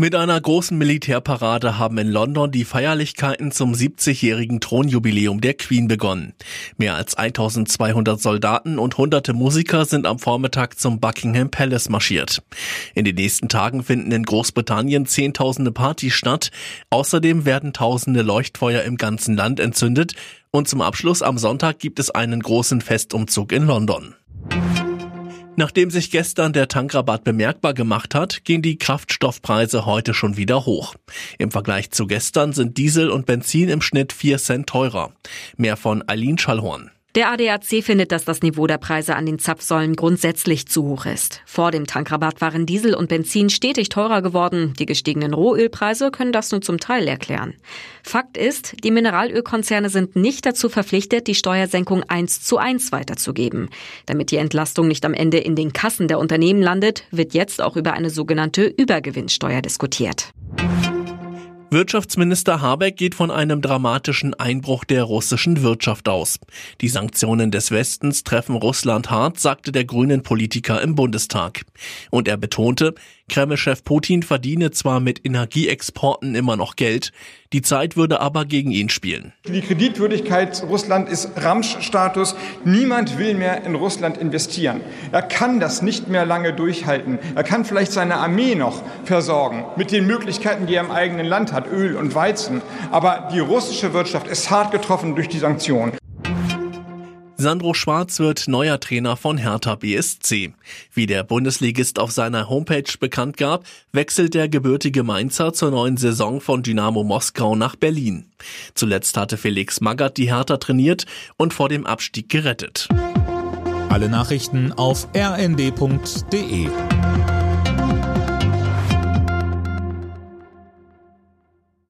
Mit einer großen Militärparade haben in London die Feierlichkeiten zum 70-jährigen Thronjubiläum der Queen begonnen. Mehr als 1200 Soldaten und hunderte Musiker sind am Vormittag zum Buckingham Palace marschiert. In den nächsten Tagen finden in Großbritannien zehntausende Partys statt. Außerdem werden tausende Leuchtfeuer im ganzen Land entzündet und zum Abschluss am Sonntag gibt es einen großen Festumzug in London. Nachdem sich gestern der Tankrabatt bemerkbar gemacht hat, gehen die Kraftstoffpreise heute schon wieder hoch. Im Vergleich zu gestern sind Diesel und Benzin im Schnitt 4 Cent teurer. Mehr von Eileen Schallhorn. Der ADAC findet, dass das Niveau der Preise an den Zapfsäulen grundsätzlich zu hoch ist. Vor dem Tankrabatt waren Diesel und Benzin stetig teurer geworden. Die gestiegenen Rohölpreise können das nur zum Teil erklären. Fakt ist, die Mineralölkonzerne sind nicht dazu verpflichtet, die Steuersenkung eins zu eins weiterzugeben. Damit die Entlastung nicht am Ende in den Kassen der Unternehmen landet, wird jetzt auch über eine sogenannte Übergewinnsteuer diskutiert. Wirtschaftsminister Habeck geht von einem dramatischen Einbruch der russischen Wirtschaft aus. Die Sanktionen des Westens treffen Russland hart, sagte der grünen Politiker im Bundestag. Und er betonte, Kreml-Chef Putin verdiene zwar mit Energieexporten immer noch Geld, die Zeit würde aber gegen ihn spielen. Die Kreditwürdigkeit Russland ist Ramsch-Status. Niemand will mehr in Russland investieren. Er kann das nicht mehr lange durchhalten. Er kann vielleicht seine Armee noch versorgen mit den Möglichkeiten, die er im eigenen Land hat, Öl und Weizen. Aber die russische Wirtschaft ist hart getroffen durch die Sanktionen. Sandro Schwarz wird neuer Trainer von Hertha BSC. Wie der Bundesligist auf seiner Homepage bekannt gab, wechselt der gebürtige Mainzer zur neuen Saison von Dynamo Moskau nach Berlin. Zuletzt hatte Felix Magath die Hertha trainiert und vor dem Abstieg gerettet. Alle Nachrichten auf rnd.de